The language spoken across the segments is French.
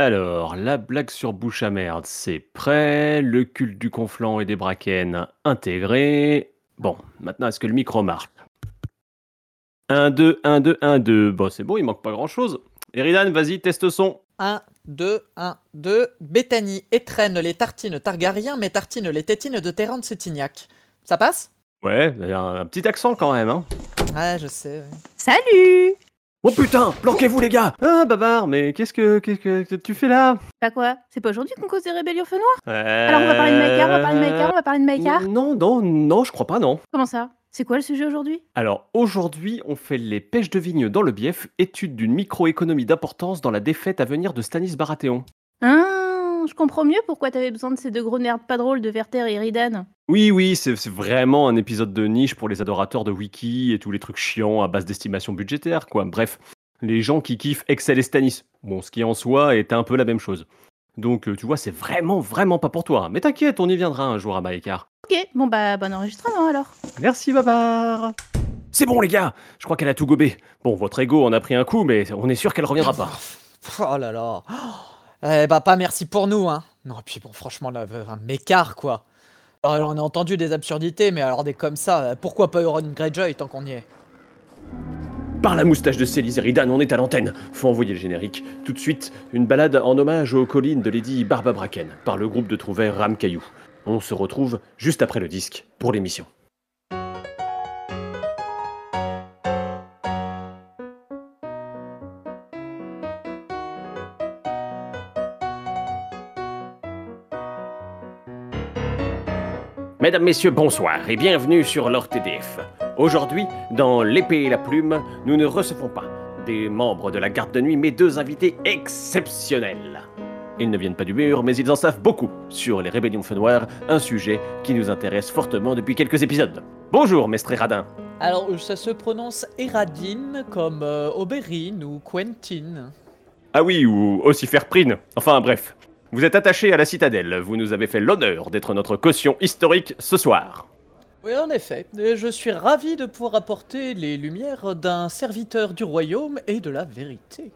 Alors, la blague sur bouche à merde, c'est prêt. Le culte du conflant et des braquennes intégré. Bon, maintenant, est-ce que le micro marche? 1, 2, 1, 2, 1, 2. Bon, c'est bon, il manque pas grand-chose. Eridan, vas-y, teste son. 1, 2, 1, 2. Bethany étrenne les tartines Targaryen, mais tartine les tétines de Terrence Cetignac. Ça passe? Ouais, il y a un petit accent quand même, hein. Ouais, je sais. ouais. Salut Oh putain, planquez-vous les gars Ah, Babar, mais qu'est-ce que, qu'est-ce que tu fais là Bah quoi C'est pas aujourd'hui qu'on cause des rébellions feu noir Alors on va parler de Maïkar, on va parler de Maïkar, on va parler de Maïkar Non, non, non, je crois pas, non. Comment ça C'est quoi le sujet aujourd'hui Alors aujourd'hui, on fait les pêches de vigne dans le bief, étude d'une microéconomie d'importance dans la défaite à venir de Stanis Baratheon. Ah, je comprends mieux pourquoi t'avais besoin de ces deux gros nerds pas drôles de Werther et Eridan. Oui, oui, c'est vraiment un épisode de niche pour les adorateurs de wiki et tous les trucs chiants à base d'estimation budgétaire, quoi. Bref, les gens qui kiffent Excel et Stanis. Bon, ce qui en soi est un peu la même chose. Donc, euh, tu vois, c'est vraiment, vraiment pas pour toi. Mais t'inquiète, on y viendra un jour à Maïkar. Ok, bon bah bon enregistrement alors. Merci, Babar C'est bon, les gars Je crois qu'elle a tout gobé. Bon, votre ego en a pris un coup, mais on est sûr qu'elle reviendra pas. Oh là là. Eh bah, pas merci pour nous, hein. Non, puis bon, franchement, là, un mécart, quoi. On a entendu des absurdités, mais alors des comme ça, euh, pourquoi pas Euron Greyjoy tant qu'on y est? Par la moustache de Célis Eridan, on est à l'antenne. Faut envoyer le générique. Tout de suite, une balade en hommage aux collines de Lady Barba Bracken par le groupe de trouvères Ram Caillou. On se retrouve juste après le disque pour l'émission. Mesdames, Messieurs, bonsoir et bienvenue sur l'Or TDF. Aujourd'hui, dans L'épée et la plume, nous ne recevons pas des membres de la garde de nuit, mais deux invités exceptionnels. Ils ne viennent pas du mur, mais ils en savent beaucoup sur les rébellions feu noir, un sujet qui nous intéresse fortement depuis quelques épisodes. Bonjour, Mestre Radin. Alors, ça se prononce Eradine comme euh, Oberyn ou Quentin. Ah oui, ou aussi faire prine. Enfin bref. Vous êtes attaché à la citadelle, vous nous avez fait l'honneur d'être notre caution historique ce soir. Oui, en effet, et je suis ravi de pouvoir apporter les lumières d'un serviteur du royaume et de la vérité.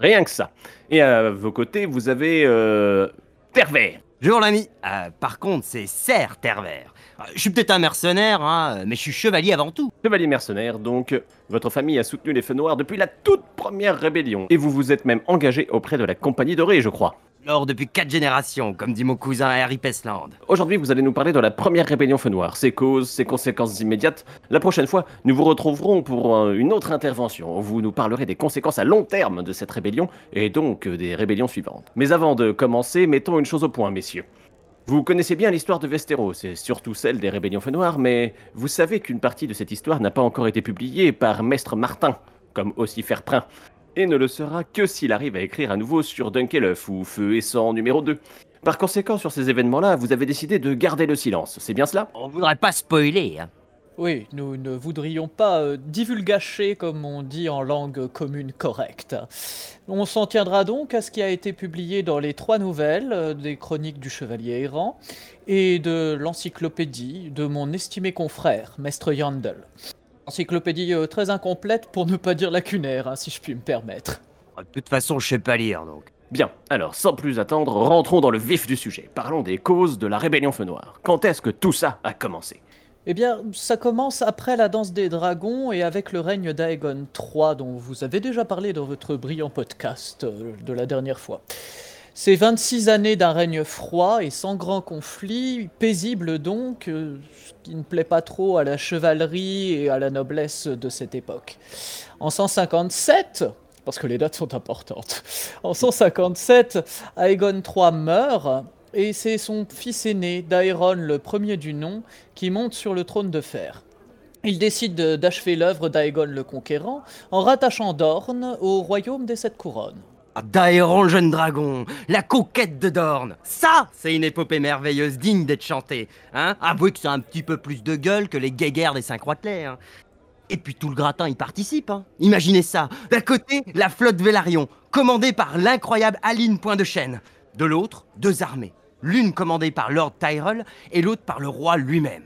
Rien que ça. Et à vos côtés, vous avez... Euh... Pervers. Bonjour l'ami. Euh, par contre, c'est Serre Tervert. Euh, Je suis peut-être un mercenaire, hein, mais je suis chevalier avant tout. Chevalier mercenaire, donc, votre famille a soutenu les Feux Noirs depuis la toute première rébellion. Et vous vous êtes même engagé auprès de la Compagnie Dorée, je crois. Alors depuis quatre générations, comme dit mon cousin Harry Pesland. Aujourd'hui, vous allez nous parler de la première rébellion Feu Noir, ses causes, ses conséquences immédiates. La prochaine fois, nous vous retrouverons pour une autre intervention. Vous nous parlerez des conséquences à long terme de cette rébellion, et donc euh, des rébellions suivantes. Mais avant de commencer, mettons une chose au point, messieurs. Vous connaissez bien l'histoire de Westeros, et surtout celle des rébellions Feu Noir, mais vous savez qu'une partie de cette histoire n'a pas encore été publiée par Maître Martin, comme aussi Prin, et ne le sera que s'il arrive à écrire à nouveau sur Dunkelhoff ou Feu et Sang numéro 2. Par conséquent, sur ces événements-là, vous avez décidé de garder le silence, c'est bien cela? On voudrait pas spoiler, hein. Oui, nous ne voudrions pas euh, divulgacher comme on dit en langue commune correcte. On s'en tiendra donc à ce qui a été publié dans les trois nouvelles euh, des chroniques du Chevalier errant et de l'encyclopédie de mon estimé confrère, Mestre Yandel. Encyclopédie euh, très incomplète pour ne pas dire lacunaire, hein, si je puis me permettre. De toute façon, je sais pas lire, donc. Bien, alors sans plus attendre, rentrons dans le vif du sujet. Parlons des causes de la rébellion Feu Noir. Quand est-ce que tout ça a commencé? Eh bien, ça commence après la danse des dragons et avec le règne d'Aegon III, dont vous avez déjà parlé dans votre brillant podcast euh, de la dernière fois. C'est 26 années d'un règne froid et sans grand conflit, paisible donc, euh, ce qui ne plaît pas trop à la chevalerie et à la noblesse de cette époque. En 157, parce que les dates sont importantes, en 157, Aegon III meurt et c'est son fils aîné, Daeron le premier du nom, qui monte sur le trône de fer. Il décide de- d'achever l'œuvre d'Aegon le Conquérant en rattachant Dorne au royaume des Sept Couronnes. Ah, Daéron le jeune dragon, la conquête de Dorne. Ça, c'est une épopée merveilleuse digne d'être chantée. Hein Avouez que c'est un petit peu plus de gueule que les guéguerres des Cinq-Roitelets. Hein. Et puis tout le gratin y participe. Hein. Imaginez ça. D'un côté, la flotte Vélarion, commandée par l'incroyable Aline Point de Chêne. De l'autre, deux armées. L'une commandée par Lord Tyrell et l'autre par le roi lui-même.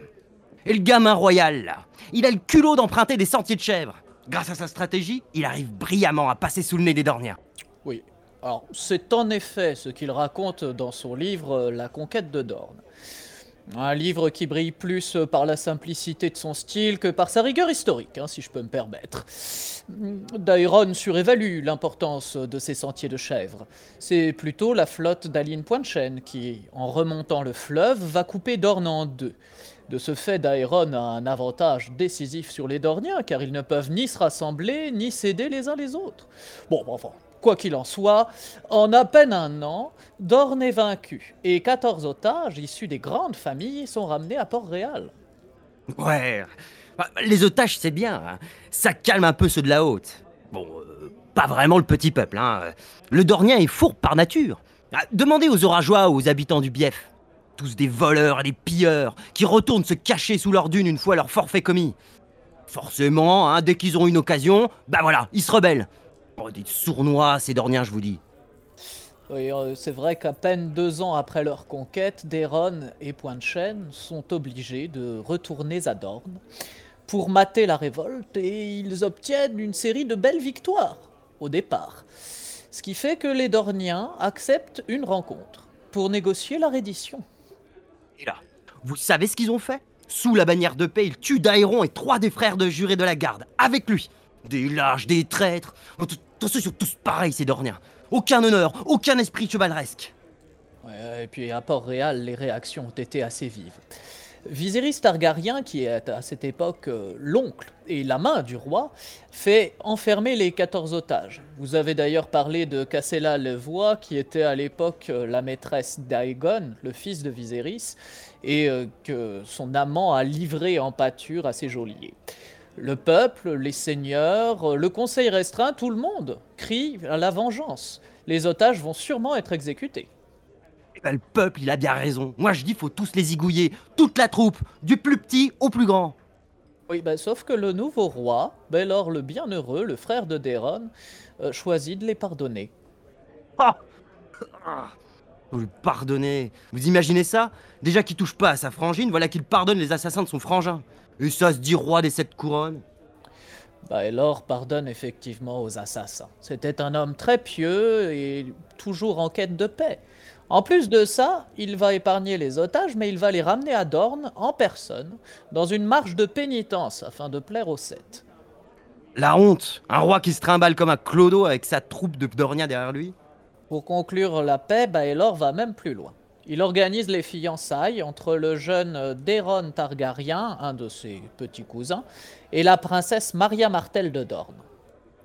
Et le gamin royal, là, il a le culot d'emprunter des sentiers de chèvre. Grâce à sa stratégie, il arrive brillamment à passer sous le nez des Dorniens. Oui. Alors, c'est en effet ce qu'il raconte dans son livre La conquête de Dorne. Un livre qui brille plus par la simplicité de son style que par sa rigueur historique, hein, si je peux me permettre. Daeron surévalue l'importance de ces sentiers de chèvres. C'est plutôt la flotte d'Aline Pointe-Chêne qui, en remontant le fleuve, va couper Dorne en deux. De ce fait, Daeron a un avantage décisif sur les Dorniens, car ils ne peuvent ni se rassembler, ni céder les uns les autres. Bon, enfin, Quoi qu'il en soit, en à peine un an, Dorne est vaincu et 14 otages issus des grandes familles sont ramenés à Port-Réal. Ouais, bah, les otages c'est bien, hein. ça calme un peu ceux de la haute. Bon, euh, pas vraiment le petit peuple, hein. Le Dornien est fourbe par nature. Ah, demandez aux orageois ou aux habitants du Bief. Tous des voleurs et des pilleurs qui retournent se cacher sous leur dune une fois leur forfait commis. Forcément, hein, dès qu'ils ont une occasion, bah voilà, ils se rebellent. Oh, des sournois, ces Dorniens, je vous dis. Oui, euh, c'est vrai qu'à peine deux ans après leur conquête, Deron et Pointe-Chêne sont obligés de retourner à Dorne pour mater la révolte et ils obtiennent une série de belles victoires au départ. Ce qui fait que les Dorniens acceptent une rencontre pour négocier la reddition. Et là, vous savez ce qu'ils ont fait? Sous la bannière de paix, ils tuent Daeron et trois des frères de jurés de la garde, avec lui. Des lâches, des traîtres. Tous sont tous pareils, ces Dorniens. Aucun honneur, aucun esprit chevaleresque. Et puis à Port-Réal, les réactions ont été assez vives. Viserys Targaryen, qui est à cette époque euh, l'oncle et la main du roi, fait enfermer les 14 otages. Vous avez d'ailleurs parlé de Cassella Levoix, qui était à l'époque euh, la maîtresse d'Aegon, le fils de Viserys, et euh, que son amant a livré en pâture à ses geôliers. Le peuple, les seigneurs, le conseil restreint, tout le monde crie à la vengeance. Les otages vont sûrement être exécutés. Eh ben, le peuple, il a bien raison. Moi, je dis, faut tous les igouiller, toute la troupe, du plus petit au plus grand. Oui, ben, sauf que le nouveau roi, Belor le Bienheureux, le frère de Déron, euh, choisit de les pardonner. Ah, ah le pardonner Vous imaginez ça? Déjà qu'il touche pas à sa frangine, voilà qu'il pardonne les assassins de son frangin. Et ça se dit roi des sept couronnes? Baelor pardonne effectivement aux assassins. C'était un homme très pieux et toujours en quête de paix. En plus de ça, il va épargner les otages, mais il va les ramener à Dorne en personne, dans une marche de pénitence afin de plaire aux sept. La honte Un roi qui se trimballe comme un clodo avec sa troupe de Dorniens derrière lui? Pour conclure la paix, Baelor va même plus loin. Il organise les fiançailles entre le jeune Déron Targaryen, un de ses petits cousins, et la princesse Maria Martel de Dorne.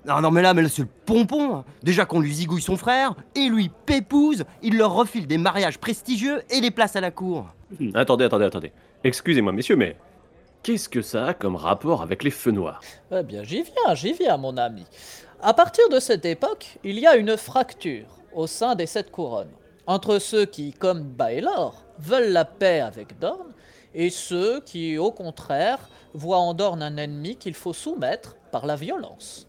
Non, non, mais là, mais là, c'est le pompon. Déjà qu'on lui zigouille son frère, et lui pépouse, il leur refile des mariages prestigieux et des places à la cour. Hmm, attendez, attendez, attendez. Excusez-moi, messieurs, mais qu'est-ce que ça a comme rapport avec les feux noirs? Eh bien, j'y viens, j'y viens, mon ami. À partir de cette époque, il y a une fracture au sein des sept couronnes entre ceux qui, comme Baelor, veulent la paix avec Dorne, et ceux qui, au contraire, voient en Dorne un ennemi qu'il faut soumettre par la violence.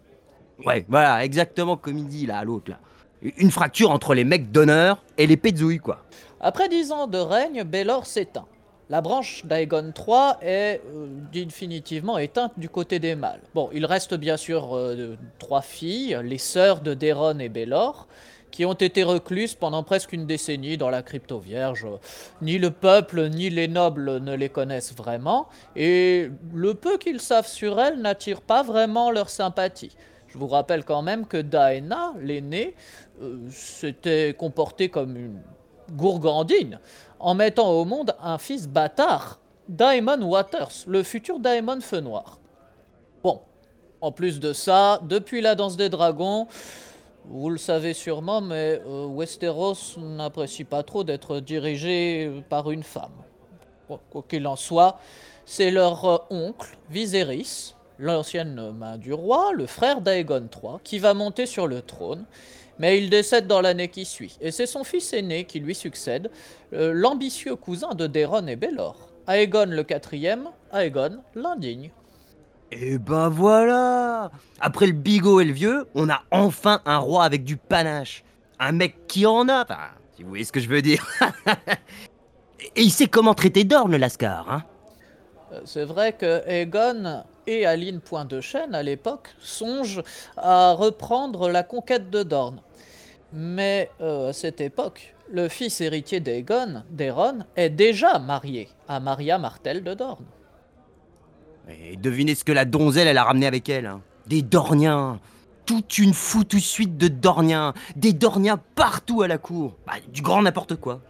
Ouais, voilà, exactement comme il dit là, l'autre là. Une fracture entre les mecs d'honneur et les pézouilles, quoi. Après dix ans de règne, Baelor s'éteint. La branche d'Aegon III est euh, définitivement éteinte du côté des mâles. Bon, il reste bien sûr euh, trois filles, les sœurs de Déron et Baelor, qui ont été recluses pendant presque une décennie dans la crypto vierge. Ni le peuple ni les nobles ne les connaissent vraiment, et le peu qu'ils savent sur elles n'attire pas vraiment leur sympathie. Je vous rappelle quand même que Daena, l'aînée, euh, s'était comportée comme une gourgandine en mettant au monde un fils bâtard, Daemon Waters, le futur Daemon Feu Noir. Bon, en plus de ça, depuis la danse des dragons, vous le savez sûrement, mais euh, Westeros n'apprécie pas trop d'être dirigé par une femme. quoi qu'il en soit, c'est leur euh, oncle, Viserys, l'ancienne main du roi, le frère d'Aegon III, qui va monter sur le trône, mais il décède dans l'année qui suit. Et c'est son fils aîné qui lui succède, euh, l'ambitieux cousin de Daeron et Belor, Aegon le quatrième, Aegon l'indigne. Et eh ben voilà Après le bigot et le vieux, on a enfin un roi avec du panache. Un mec qui en a, enfin, si vous voyez ce que je veux dire. et il sait comment traiter d'orne, Lascar, hein euh, C'est vrai que Aegon et Aline Point de Chêne, à l'époque, songent à reprendre la conquête de Dorne. Mais euh, à cette époque, le fils héritier d'Aegon, d'Eron, est déjà marié à Maria Martel de Dorne. Et devinez ce que la donzelle, elle a ramené avec elle. hein. Des Dorniens. Toute une foutue suite de Dorniens. Des Dorniens partout à la cour. Bah, du grand n'importe quoi.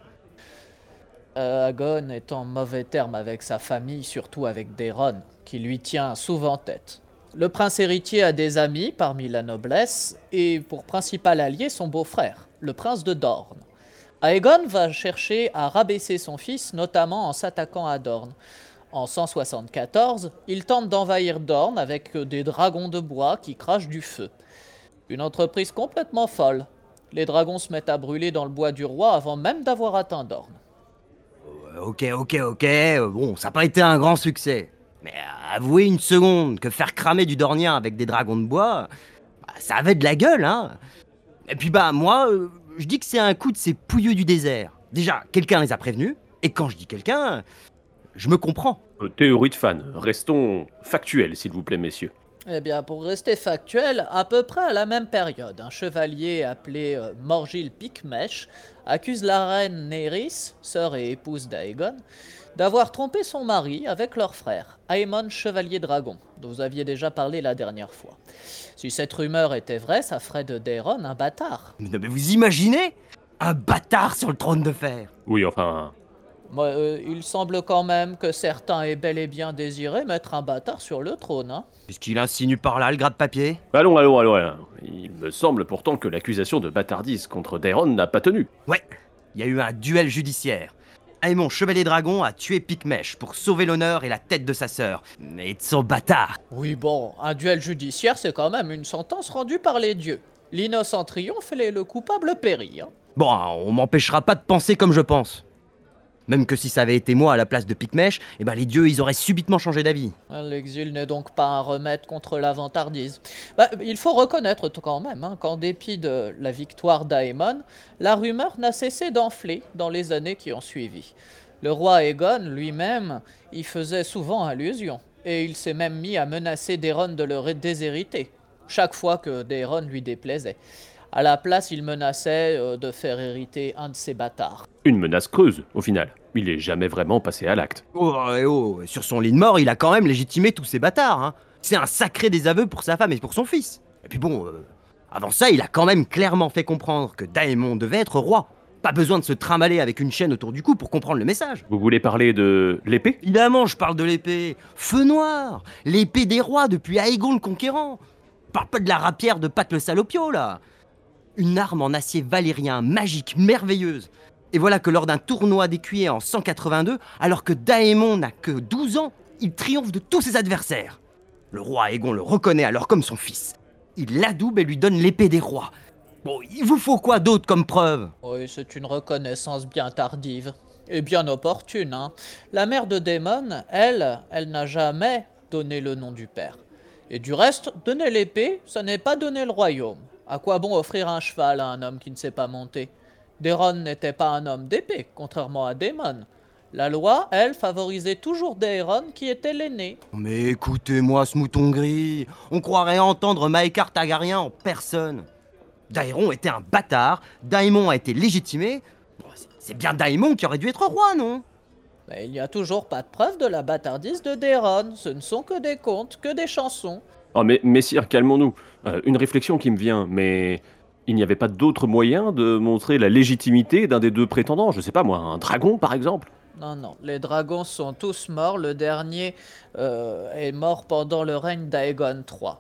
Euh, Aegon est en mauvais terme avec sa famille, surtout avec Daeron, qui lui tient souvent tête. Le prince héritier a des amis parmi la noblesse, et pour principal allié son beau-frère, le prince de Dorne. Aegon va chercher à rabaisser son fils, notamment en s'attaquant à Dorne. En 174, il tente d'envahir Dorne avec des dragons de bois qui crachent du feu. Une entreprise complètement folle. Les dragons se mettent à brûler dans le bois du roi avant même d'avoir atteint Dorne. Euh, Ok, ok, ok. Bon, ça n'a pas été un grand succès. Mais avouez une seconde que faire cramer du Dornien avec des dragons de bois, bah, ça avait de la gueule, hein. Et puis bah, moi, euh, je dis que c'est un coup de ces pouilleux du désert. Déjà, quelqu'un les a prévenus. Et quand je dis quelqu'un, je me comprends. Euh, Théorie de fan, restons factuels, s'il vous plaît, messieurs. Eh bien, pour rester factuel, à peu près à la même période, un chevalier appelé euh, Morgil Picmèche accuse la reine Néris, sœur et épouse d'Aegon, d'avoir trompé son mari avec leur frère, Aemon Chevalier Dragon, dont vous aviez déjà parlé la dernière fois. Si cette rumeur était vraie, ça ferait de Daeron un bâtard. Mais, non, mais vous imaginez Un bâtard sur le trône de fer? Oui, enfin, il semble quand même que certains aient bel et bien désiré mettre un bâtard sur le trône. Hein. Est-ce qu'il insinue par là le gras de papier? Allons, allons, allons. allons. Il me semble pourtant que l'accusation de bâtardise contre Daeron n'a pas tenu. Ouais, il y a eu un duel judiciaire. Aemon Chevalier Dragon a tué Picmèche pour sauver l'honneur et la tête de sa sœur. Et de son bâtard. Oui, bon, un duel judiciaire, c'est quand même une sentence rendue par les dieux. L'innocent triomphe et le coupable périt. hein. Bon, on m'empêchera pas de penser comme je pense. Même que si ça avait été moi à la place de Picmèche, eh ben les dieux ils auraient subitement changé d'avis. L'exil n'est donc pas un remède contre la vantardise. Bah, il faut reconnaître quand même hein, qu'en dépit de la victoire d'Aemon, la rumeur n'a cessé d'enfler dans les années qui ont suivi. Le roi Aegon lui-même y faisait souvent allusion, et il s'est même mis à menacer Daeron de le déshériter, chaque fois que Daeron lui déplaisait. À la place, il menaçait euh, de faire hériter un de ses bâtards. Une menace creuse, au final. Il est jamais vraiment passé à l'acte. Oh, eh oh, sur son lit de mort, il a quand même légitimé tous ces bâtards. Hein. C'est un sacré désaveu pour sa femme et pour son fils. Et puis bon, euh, avant ça, il a quand même clairement fait comprendre que Daemon devait être roi. Pas besoin de se trimballer avec une chaîne autour du cou pour comprendre le message. Vous voulez parler de l'épée? Évidemment, je parle de l'épée. Feu noir L'épée des rois depuis Aegon le Conquérant Parle pas de la rapière de Pat le Salopio, là Une arme en acier valérien, magique, merveilleuse. Et voilà que lors d'un tournoi d'écuyer en 182, alors que Daemon n'a que 12 ans, il triomphe de tous ses adversaires. Le roi Aegon le reconnaît alors comme son fils. Il l'adoube et lui donne l'épée des rois. Bon, il vous faut quoi d'autre comme preuve? Oui, c'est une reconnaissance bien tardive. Et bien opportune, hein. La mère de Daemon, elle, elle n'a jamais donné le nom du père. Et du reste, donner l'épée, ça n'est pas donner le royaume. À quoi bon offrir un cheval à un homme qui ne sait pas monter Daeron n'était pas un homme d'épée, contrairement à Daemon. La loi, elle, favorisait toujours Daeron qui était l'aîné. Mais écoutez-moi ce mouton gris, on croirait entendre Maekar Targaryen en personne. Daeron était un bâtard, Daemon a été légitimé. C'est bien Daemon qui aurait dû être roi, non? Mais il n'y a toujours pas de preuve de la bâtardise de Daeron. Ce ne sont que des contes, que des chansons. Oh, mais messire, calmons-nous. Euh, une réflexion qui me vient, mais il n'y avait pas d'autre moyen de montrer la légitimité d'un des deux prétendants Je sais pas moi, un dragon par exemple Non, non, les dragons sont tous morts. Le dernier euh, est mort pendant le règne d'Aegon III.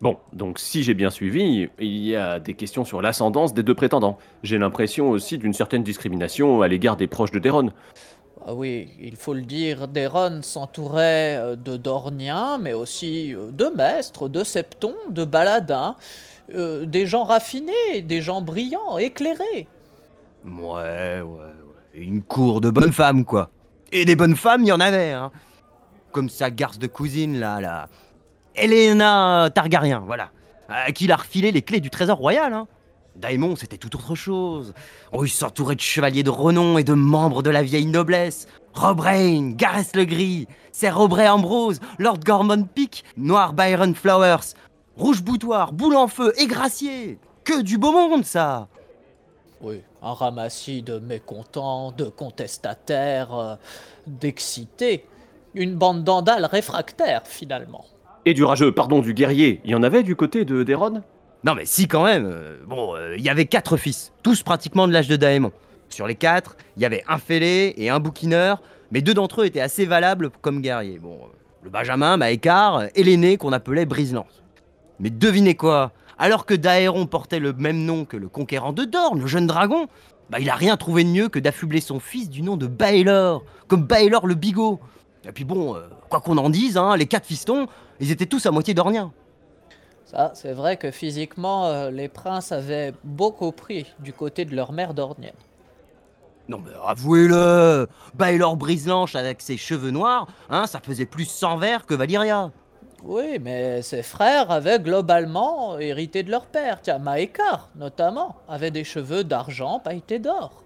Bon, donc si j'ai bien suivi, il y a des questions sur l'ascendance des deux prétendants. J'ai l'impression aussi d'une certaine discrimination à l'égard des proches de Daeron. Ah oui, il faut le dire, Daeron s'entourait euh, de Dorniens, mais aussi euh, de maîtres, de septons, de baladins, euh, des gens raffinés, des gens brillants, éclairés. Ouais, ouais, ouais. Une cour de bonnes femmes, quoi. Et des bonnes femmes, il y en avait, hein. Comme sa garce de cousine, là, là. Elena Targaryen, voilà. À qui il a refilé les clés du trésor royal, hein. Daemon, c'était tout autre chose. Oh, il s'entourait de chevaliers de renom et de membres de la vieille noblesse. Rob Rain, Gareth le Gris, Sir Aubrey Ambrose, Lord Gormon Peak, Noir Byron Flowers, Rouge Boutoir, Boule en Feu et Gracier. Que du beau monde, ça Oui, un ramassis de mécontents, de contestataires, euh, d'excités. Une bande d'andales réfractaires, finalement. Et du rageux, pardon, du guerrier, il y en avait du côté de Déron Non mais si quand même. euh, bon, euh, il y avait quatre fils, tous pratiquement de l'âge de Daemon. Sur les quatre, il y avait un fêlé et un bouquineur, mais deux d'entre eux étaient assez valables comme guerriers. Bon, euh, le Benjamin, Maécart, et l'aîné qu'on appelait Briselance. Mais devinez quoi? Alors que Daéron portait le même nom que le conquérant de Dorne, le jeune dragon, bah il a rien trouvé de mieux que d'affubler son fils du nom de Baelor, comme Baelor le bigot. Et puis bon, euh, quoi qu'on en dise, hein, les quatre fistons, ils étaient tous à moitié dorniens. Ça, c'est vrai que physiquement, euh, les princes avaient beaucoup pris du côté de leur mère dornienne. Non mais avouez-le Baelor Briselanche avec ses cheveux noirs, hein, ça faisait plus sang vert que Valyria. Oui, mais ses frères avaient globalement hérité de leur père. Tiens, Maekar, notamment, avait des cheveux d'argent pailletés d'or.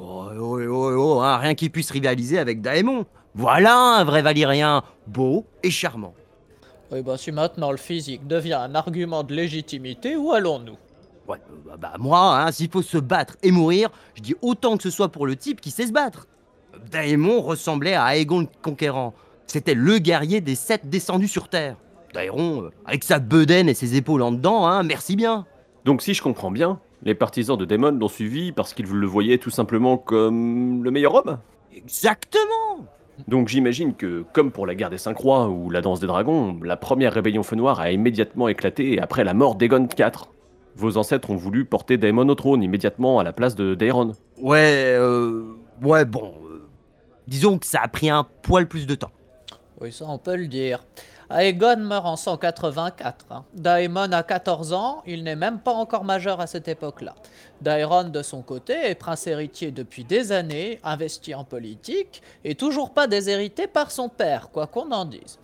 Oh, oh, oh, oh, hein, rien qui puisse rivaliser avec Daemon. Voilà un vrai Valyrien, beau et charmant. Oui, bah si maintenant le physique devient un argument de légitimité, où allons-nous? Ouais, euh, bah, bah, moi, hein, s'il faut se battre et mourir, je dis autant que ce soit pour le type qui sait se battre. Daemon ressemblait à Aegon le Conquérant. C'était le guerrier des sept descendus sur Terre. Daeron, euh, avec sa bedaine et ses épaules en dedans, hein, merci bien. Donc si je comprends bien, les partisans de Daemon l'ont suivi parce qu'ils le voyaient tout simplement comme le meilleur homme Exactement Donc j'imagine que, comme pour la guerre des Cinq Rois ou la danse des dragons, la première rébellion feu noir a immédiatement éclaté après la mort d'Aegon IV. Vos ancêtres ont voulu porter Daemon au trône immédiatement à la place de Daeron. Ouais, euh, ouais, bon. euh, disons que ça a pris un poil plus de temps. Oui, ça on peut le dire. Aegon meurt en 184. hein. Daemon a 14 ans, il n'est même pas encore majeur à cette époque-là. Daeron, de son côté, est prince héritier depuis des années, investi en politique, et toujours pas déshérité par son père, quoi qu'on en dise.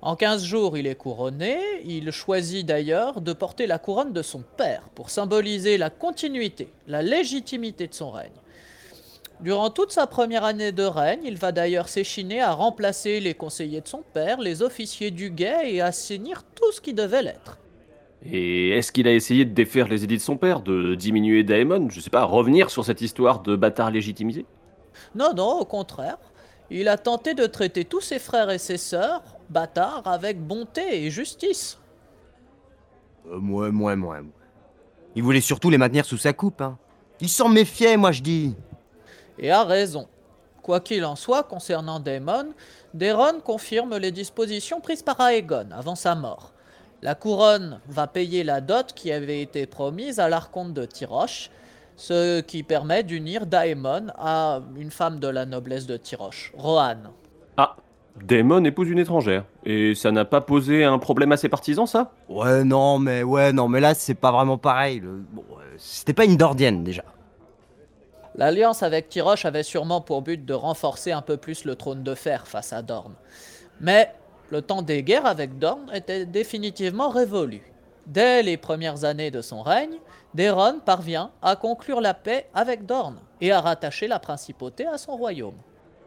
En 15 jours, il est couronné, il choisit d'ailleurs de porter la couronne de son père, pour symboliser la continuité, la légitimité de son règne. Durant toute sa première année de règne, il va d'ailleurs s'échiner à remplacer les conseillers de son père, les officiers du guet et assainir tout ce qui devait l'être. Et est-ce qu'il a essayé de défaire les édits de son père, de diminuer Daemon Je sais pas, revenir sur cette histoire de bâtard légitimisé? Non, non, au contraire. Il a tenté de traiter tous ses frères et ses sœurs, bâtards, avec bonté et justice. Euh, moi, moi, moi. Il voulait surtout les maintenir sous sa coupe. Hein. Il s'en méfiait, moi je dis. Et a raison. Quoi qu'il en soit, concernant Daemon, Daeron confirme les dispositions prises par Aegon avant sa mort. La couronne va payer la dot qui avait été promise à l'archonte de Tiroche, ce qui permet d'unir Daemon à une femme de la noblesse de Tiroche, Rohan. Ah, Daemon épouse une étrangère. Et ça n'a pas posé un problème à ses partisans, ça? Ouais, non, mais ouais, non, mais là c'est pas vraiment pareil. le- Bon, euh, c'était pas une Dordienne déjà. L'alliance avec Tiroche avait sûrement pour but de renforcer un peu plus le trône de fer face à Dorne. Mais le temps des guerres avec Dorne était définitivement révolu. Dès les premières années de son règne, Daeron parvient à conclure la paix avec Dorne et à rattacher la principauté à son royaume.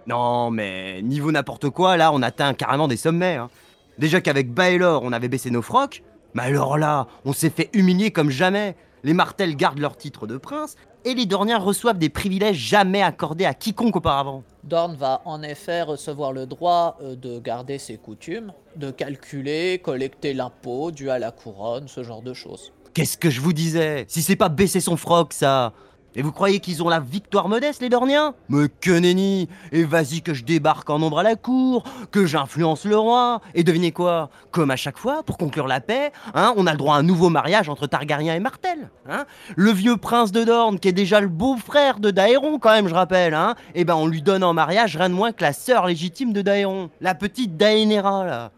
Non, mais niveau n'importe quoi, là on atteint carrément des sommets. hein. Déjà qu'avec Baelor on avait baissé nos frocs, mais alors là, on s'est fait humilier comme jamais. Les Martels gardent leur titre de prince et les Dorniens reçoivent des privilèges jamais accordés à quiconque auparavant. Dorne va en effet recevoir le droit euh, de garder ses coutumes, de calculer, collecter l'impôt dû à la couronne, ce genre de choses. Qu'est-ce que je vous disais? Si c'est pas baisser son froc, ça Et vous croyez qu'ils ont la victoire modeste, les Dorniens Mais que nenni Et vas-y que je débarque en nombre à la cour, que j'influence le roi Et devinez quoi? Comme à chaque fois, pour conclure la paix, hein, on a le droit à un nouveau mariage entre Targaryen et Martel. Hein le vieux prince de Dorne, qui est déjà le beau-frère de Daéron, quand même, je rappelle, hein Eh ben on lui donne en mariage rien de moins que la sœur légitime de Daéron, la petite Daenerys, là.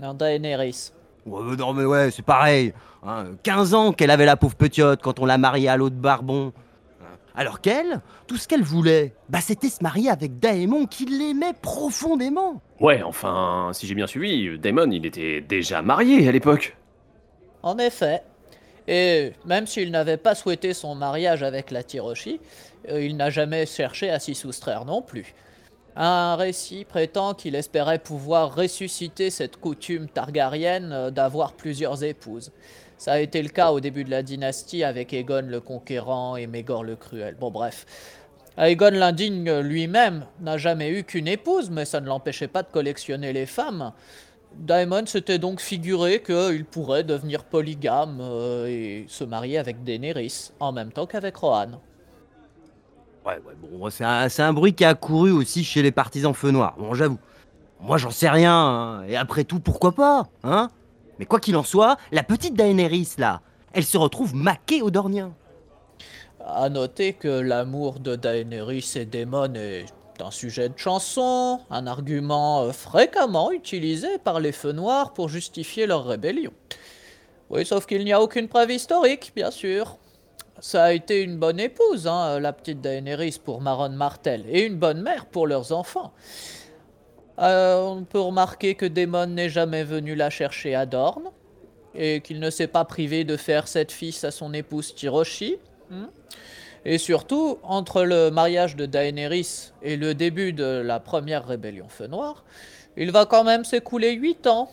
Non, Daenerys. Ouais, non mais ouais, c'est pareil. hein, 15 ans qu'elle avait la pauvre petite quand on l'a mariée à l'autre barbon. Alors qu'elle, tout ce qu'elle voulait, bah c'était se marier avec Daemon qui l'aimait profondément. Ouais, enfin, si j'ai bien suivi, Daemon, il était déjà marié à l'époque. En effet. Et même s'il n'avait pas souhaité son mariage avec la Tiroshi, euh, il n'a jamais cherché à s'y soustraire non plus. Un récit prétend qu'il espérait pouvoir ressusciter cette coutume targarienne euh, d'avoir plusieurs épouses. Ça a été le cas au début de la dynastie avec Aegon le Conquérant et Mégor le Cruel. Bon bref. Aegon l'indigne lui-même n'a jamais eu qu'une épouse, mais ça ne l'empêchait pas de collectionner les femmes. Daemon s'était donc figuré qu'il pourrait devenir polygame euh, et se marier avec Daenerys en même temps qu'avec Rohan. Ouais, ouais, bon, c'est un, un, bruit qui a couru aussi chez les partisans feu noir. Bon, j'avoue. Moi, j'en sais rien. Hein. Et après tout, pourquoi pas Hein? Mais quoi qu'il en soit, la petite Daenerys, là, elle se retrouve maquée au Dornien. À noter que l'amour de Daenerys et Daemon est un sujet de chanson, un argument euh, fréquemment utilisé par les feux noirs pour justifier leur rébellion. Oui, sauf qu'il n'y a aucune preuve historique, bien sûr. Ça a été une bonne épouse, hein, la petite Daenerys pour Maron Martel, et une bonne mère pour leurs enfants. Euh, on peut remarquer que Daemon n'est jamais venu la chercher à Dorne, et qu'il ne s'est pas privé de faire cette fils à son épouse Tiroshi. Hmm. Et surtout, entre le mariage de Daenerys et le début de la première rébellion Feu Noir, il va quand même s'écouler huit ans.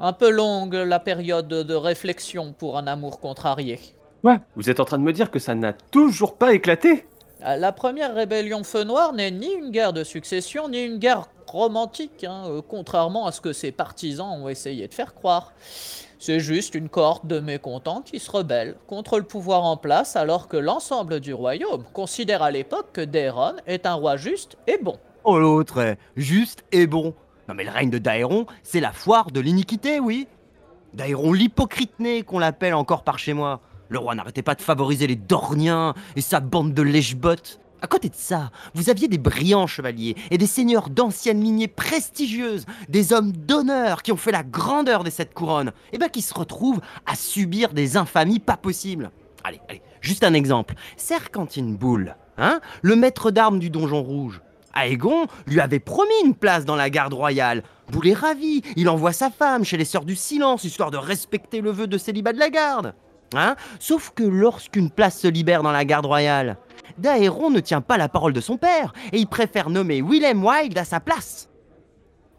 Un peu longue la période de réflexion pour un amour contrarié. Ouais, vous êtes en train de me dire que ça n'a toujours pas éclaté? Euh, La première rébellion Feu Noir n'est ni une guerre de succession, ni une guerre romantique, hein, euh, contrairement à ce que ses partisans ont essayé de faire croire. C'est juste une cohorte de mécontents qui se rebellent contre le pouvoir en place alors que l'ensemble du royaume considère à l'époque que Daeron est un roi juste et bon. Oh l'autre, juste et bon. Non mais le règne de Daeron, c'est la foire de l'iniquité, oui. Daeron l'hypocrite né qu'on l'appelle encore par chez moi. Le roi n'arrêtait pas de favoriser les Dorniens et sa bande de lèche-bottes. À côté de ça, vous aviez des brillants chevaliers et des seigneurs d'anciennes lignées prestigieuses, des hommes d'honneur qui ont fait la grandeur des sept couronnes, et bien qui se retrouvent à subir des infamies pas possibles. Allez, allez, juste un exemple. Sercantine Boule, hein, le maître d'armes du donjon rouge. Aegon lui avait promis une place dans la garde royale. Boule est ravi, il envoie sa femme chez les sœurs du silence, histoire de respecter le vœu de célibat de la garde. Hein Sauf que lorsqu'une place se libère dans la garde royale, Daeron ne tient pas la parole de son père et il préfère nommer Willem Wild à sa place.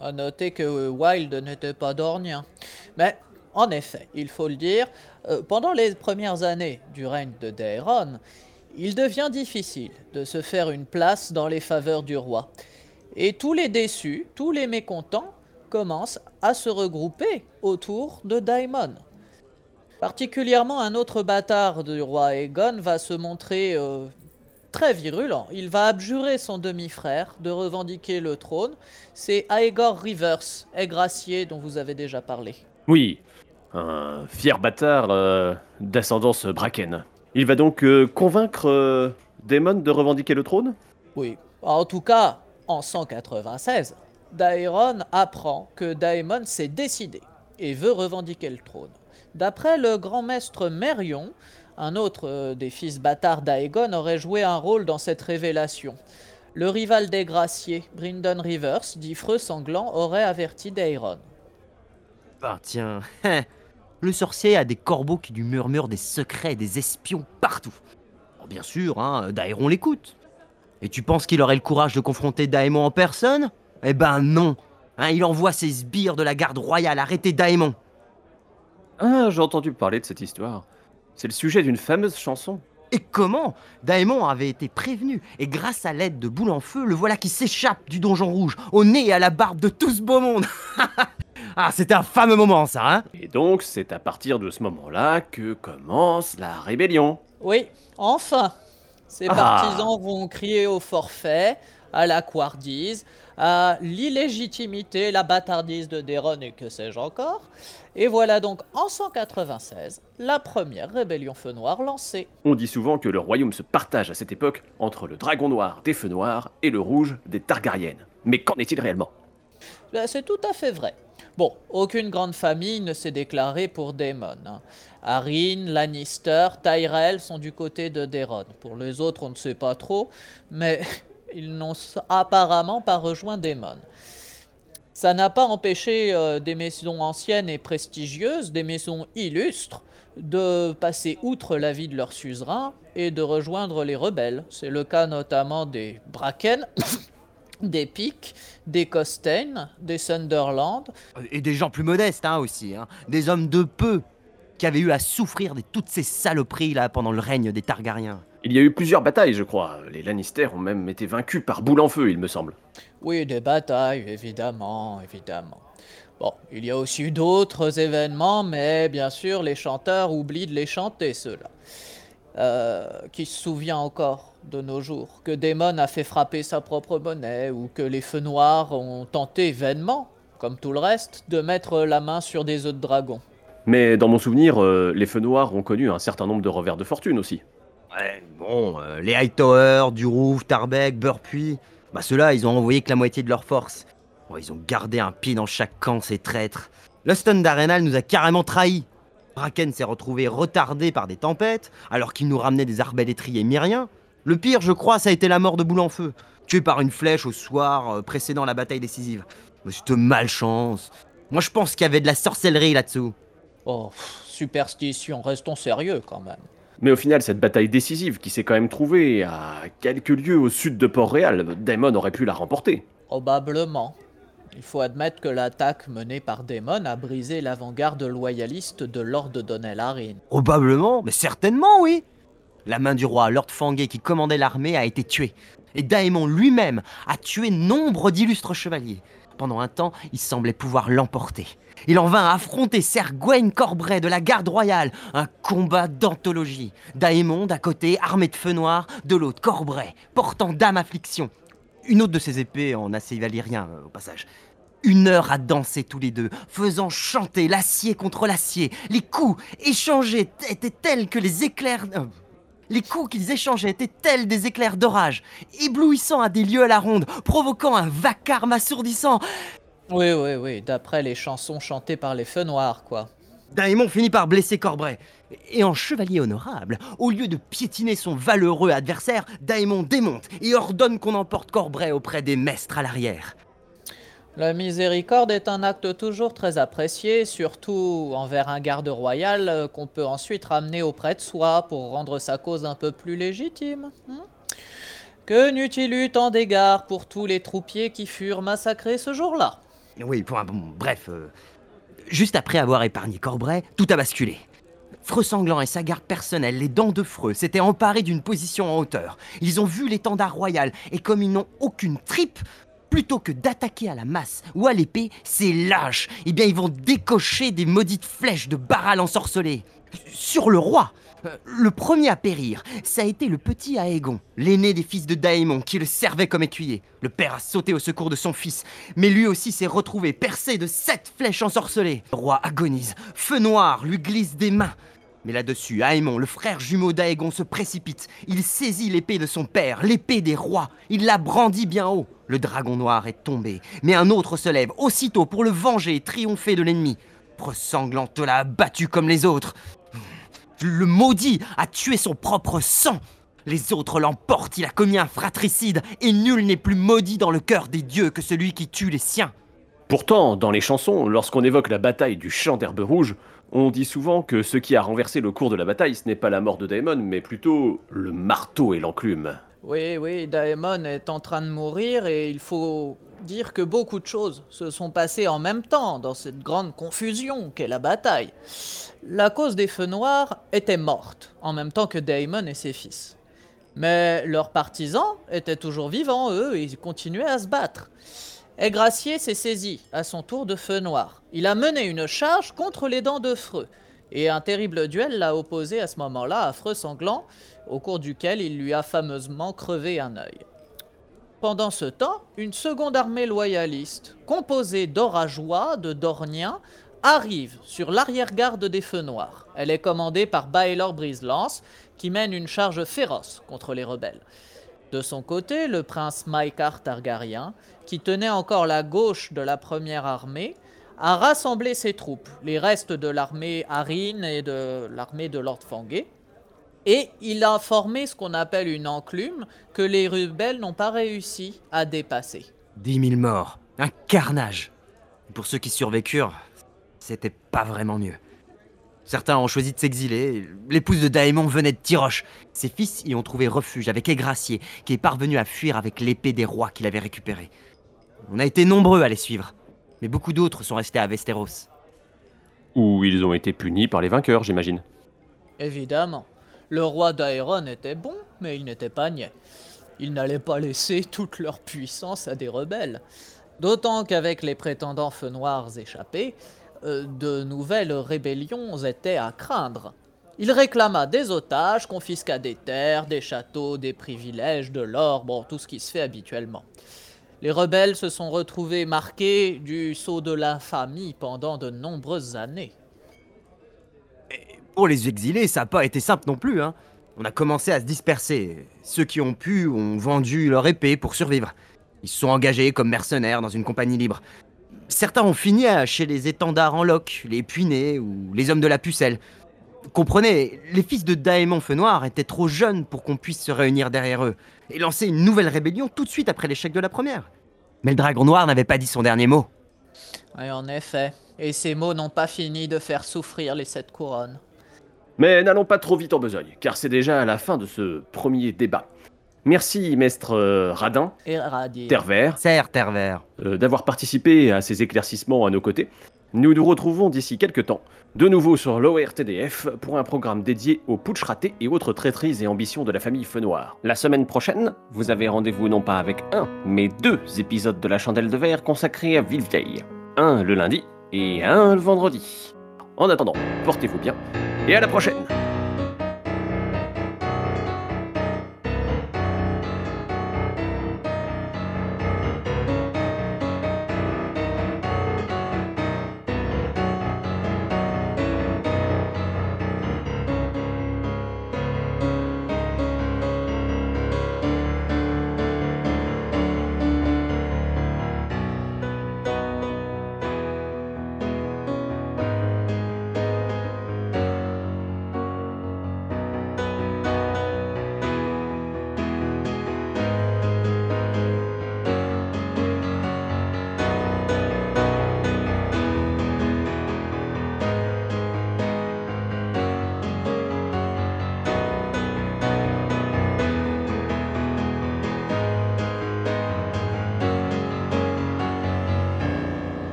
À noter que Wild n'était pas dornien. Mais en effet, il faut le dire, euh, pendant les premières années du règne de Daeron, il devient difficile de se faire une place dans les faveurs du roi. Et tous les déçus, tous les mécontents commencent à se regrouper autour de Daemon. Particulièrement un autre bâtard du roi Aegon va se montrer euh, très virulent. Il va abjurer son demi-frère de revendiquer le trône. C'est Aegor Rivers, Aigracier, dont vous avez déjà parlé. Oui, un fier bâtard euh, d'ascendance braken. Il va donc euh, convaincre euh, Daemon de revendiquer le trône? Oui. En tout cas, en 196, Daeron apprend que Daemon s'est décidé et veut revendiquer le trône. D'après le grand maître Merion, un autre euh, des fils bâtards d'Aegon aurait joué un rôle dans cette révélation. Le rival des graciers, Brindon Rivers, dit Freux sanglant, aurait averti Daeron. Ah tiens, le sorcier a des corbeaux qui lui murmurent des secrets et des espions partout. bien sûr, hein, Daeron l'écoute. Et tu penses qu'il aurait le courage de confronter Daemon en personne? Eh ben non hein, Il envoie ses sbires de la garde royale arrêter Daemon. Ah, j'ai entendu parler de cette histoire. C'est le sujet d'une fameuse chanson. Et comment Daemon avait été prévenu, et grâce à l'aide de Boule en Feu, le voilà qui s'échappe du donjon rouge, au nez et à la barbe de tout ce beau monde Ah, c'était un fameux moment, ça, hein? Et donc, c'est à partir de ce moment-là que commence la rébellion. Oui, enfin Ces ah. partisans vont crier au forfait, à la couardise, à l'illégitimité, la bâtardise de Déron et que sais-je encore. Et voilà donc en 196 la première rébellion Feu Noir lancée. On dit souvent que le royaume se partage à cette époque entre le dragon noir des Feux Noirs et le rouge des Targaryennes. Mais qu'en est-il réellement? Ben, C'est tout à fait vrai. Bon, aucune grande famille ne s'est déclarée pour Daemon. Hein. Arryn, Lannister, Tyrell sont du côté de Daeron. Pour les autres, on ne sait pas trop, mais ils n'ont apparemment pas rejoint Daemon. Ça n'a pas empêché euh, des maisons anciennes et prestigieuses, des maisons illustres, de passer outre la vie de leur suzerain et de rejoindre les rebelles. C'est le cas notamment des Bracken, des Piques, des Costain, des Sunderland. Et des gens plus modestes hein, aussi, hein. des hommes de peu. qui avait eu à souffrir de toutes ces saloperies là pendant le règne des Targaryens. Il y a eu plusieurs batailles, je crois. Les Lannister ont même été vaincus par boule en feu, il me semble. Oui, des batailles, évidemment, évidemment. Bon, il y a aussi eu d'autres événements, mais bien sûr, les chanteurs oublient de les chanter, ceux-là. Euh, qui se souvient encore de nos jours que Daemon a fait frapper sa propre monnaie ou que les feux noirs ont tenté vainement, comme tout le reste, de mettre la main sur des œufs de dragon. Mais dans mon souvenir, euh, les feux noirs ont connu un certain nombre de revers de fortune aussi. Ouais, bon, euh, les Hightower, Durouf, Tarbeck, Burpuy, bah ceux-là, ils ont envoyé que la moitié de leur force. ils ont gardé un pied dans chaque camp, ces traîtres. Luston d'Arenal nous a carrément trahis. Bracken s'est retrouvé retardé par des tempêtes, alors qu'il nous ramenait des arbalétriers myriens. Le pire, je crois, ça a été la mort de Boule en Feu, tué par une flèche au soir euh, précédant la bataille décisive. Mais cette malchance. Moi, je pense qu'il y avait de la sorcellerie là-dessous. Oh, superstition, restons sérieux quand même. Mais au final, cette bataille décisive qui s'est quand même trouvée à quelques lieues au sud de Port-Réal, Daemon aurait pu la remporter. Probablement. Il faut admettre que l'attaque menée par Daemon a brisé l'avant-garde loyaliste de Lord Donnell Probablement, mais certainement oui. La main du roi Lord Fangé qui commandait l'armée a été tuée. Et Daemon lui-même a tué nombre d'illustres chevaliers. Pendant un temps, il semblait pouvoir l'emporter. Il en vint à affronter Ser Gwen Corbray de la garde royale, un combat d'anthologie. Daemon d'un côté, armé de feu noir, de l'autre Corbray, portant dame affliction. Une autre de ses épées en acier valyrien, euh, au passage. Une heure à danser tous les deux, faisant chanter l'acier contre l'acier. Les coups échangés étaient tels que les éclairs... Les coups qu'ils échangeaient étaient tels des éclairs d'orage, éblouissant à des lieux à la ronde, provoquant un vacarme assourdissant. Oui, oui, oui, d'après les chansons chantées par les feux noirs, quoi. Daemon finit par blesser Corbray. Et en chevalier honorable, au lieu de piétiner son valeureux adversaire, Daemon démonte et ordonne qu'on emporte Corbray auprès des maîtres à l'arrière. La miséricorde est un acte toujours très apprécié, surtout envers un garde royal euh, qu'on peut ensuite ramener auprès de soi pour rendre sa cause un peu plus légitime. Hein. que n'eût-il eu tant d'égards pour tous les troupiers qui furent massacrés ce jour-là? Oui, bon, bref. Euh, juste après avoir épargné Corbray, tout a basculé. Freux sanglant et sa garde personnelle, les dents de Freux, s'étaient emparés d'une position en hauteur. Ils ont vu l'étendard royal et comme ils n'ont aucune tripe, plutôt que d'attaquer à la masse ou à l'épée, c'est lâche. Eh bien, ils vont décocher des maudites flèches de Baral ensorcelé. Sur le roi euh, le premier à périr, ça a été le petit Aegon, l'aîné des fils de Daemon, qui le servait comme écuyer. Le père a sauté au secours de son fils, mais lui aussi s'est retrouvé percé de sept flèches ensorcelées. Le roi agonise, feu noir lui glisse des mains. Mais là-dessus, Aemon, le frère jumeau d'Aegon, se précipite. Il saisit l'épée de son père, l'épée des rois. Il la brandit bien haut. Le dragon noir est tombé, mais un autre se lève aussitôt pour le venger et triompher de l'ennemi. Sanglante l'a battu comme les autres. Le maudit a tué son propre sang. Les autres l'emportent, il a commis un fratricide, et nul n'est plus maudit dans le cœur des dieux que celui qui tue les siens. Pourtant, dans les chansons, lorsqu'on évoque la bataille du champ d'herbe rouge, on dit souvent que ce qui a renversé le cours de la bataille, ce n'est pas la mort de Daemon, mais plutôt le marteau et l'enclume. Oui, oui, Daemon est en train de mourir et il faut dire que beaucoup de choses se sont passées en même temps dans cette grande confusion qu'est la bataille. La cause des feux noirs était morte, en même temps que Daemon et ses fils. Mais leurs partisans étaient toujours vivants, eux, et ils continuaient à se battre. Aigracier s'est saisi, à son tour, de feu noir. Il a mené une charge contre les dents de Freux, et un terrible duel l'a opposé à ce moment-là à Freux sanglant, au cours duquel il lui a fameusement crevé un œil. Pendant ce temps, une seconde armée loyaliste, composée d'Orageois, de Dorniens, arrive sur l'arrière-garde des Feux Noirs. Elle est commandée par Baelor Briselance, qui mène une charge féroce contre les rebelles. De son côté, le prince Maekar Targaryen, qui tenait encore la gauche de la première armée, a rassemblé ses troupes, les restes de l'armée Arine et de l'armée de Lord Fangé, et il a formé ce qu'on appelle une enclume que les rebelles n'ont pas réussi à dépasser. Dix mille morts, un carnage. Pour ceux qui survécurent, c'était pas vraiment mieux. Certains ont choisi de s'exiler. L'épouse de Daemon venait de Tiroche. Ses fils y ont trouvé refuge avec Aigracier, qui est parvenu à fuir avec l'épée des rois qu'il avait récupérée. On a été nombreux à les suivre, mais beaucoup d'autres sont restés à Westeros. Ou ils ont été punis par les vainqueurs, j'imagine. Évidemment. Le roi d'Aeron était bon, mais il n'était pas niais. Il n'allait pas laisser toute leur puissance à des rebelles. D'autant qu'avec les prétendants feux noirs échappés, euh, de nouvelles rébellions étaient à craindre. Il réclama des otages, confisqua des terres, des châteaux, des privilèges, de l'or, bon, tout ce qui se fait habituellement. Les rebelles se sont retrouvés marqués du sceau de l'infamie pendant de nombreuses années. Pour les exilés, ça n'a pas été simple non plus. Hein. On a commencé à se disperser. Ceux qui ont pu ont vendu leur épée pour survivre. Ils se sont engagés comme mercenaires dans une compagnie libre. Certains ont fini chez les étendards en loc, les puinés ou les hommes de la pucelle. Comprenez, les fils de Daemon Feu Noir étaient trop jeunes pour qu'on puisse se réunir derrière eux et lancer une nouvelle rébellion tout de suite après l'échec de la première. Mais le dragon noir n'avait pas dit son dernier mot. Oui, en effet. Et ces mots n'ont pas fini de faire souffrir les sept couronnes. Mais n'allons pas trop vite en besogne, car c'est déjà à la fin de ce premier débat. Merci, maître euh, Radin, Serre Tervert, euh, d'avoir participé à ces éclaircissements à nos côtés. Nous nous retrouvons d'ici quelques temps, de nouveau sur l'ORTDF, pour un programme dédié aux putsch ratés et autres traîtrises et ambitions de la famille Feu Noir. La semaine prochaine, vous avez rendez-vous non pas avec un, mais deux épisodes de La Chandelle de Verre consacrés à Villevieille. Un le lundi et un le vendredi. En attendant, portez-vous bien et à la prochaine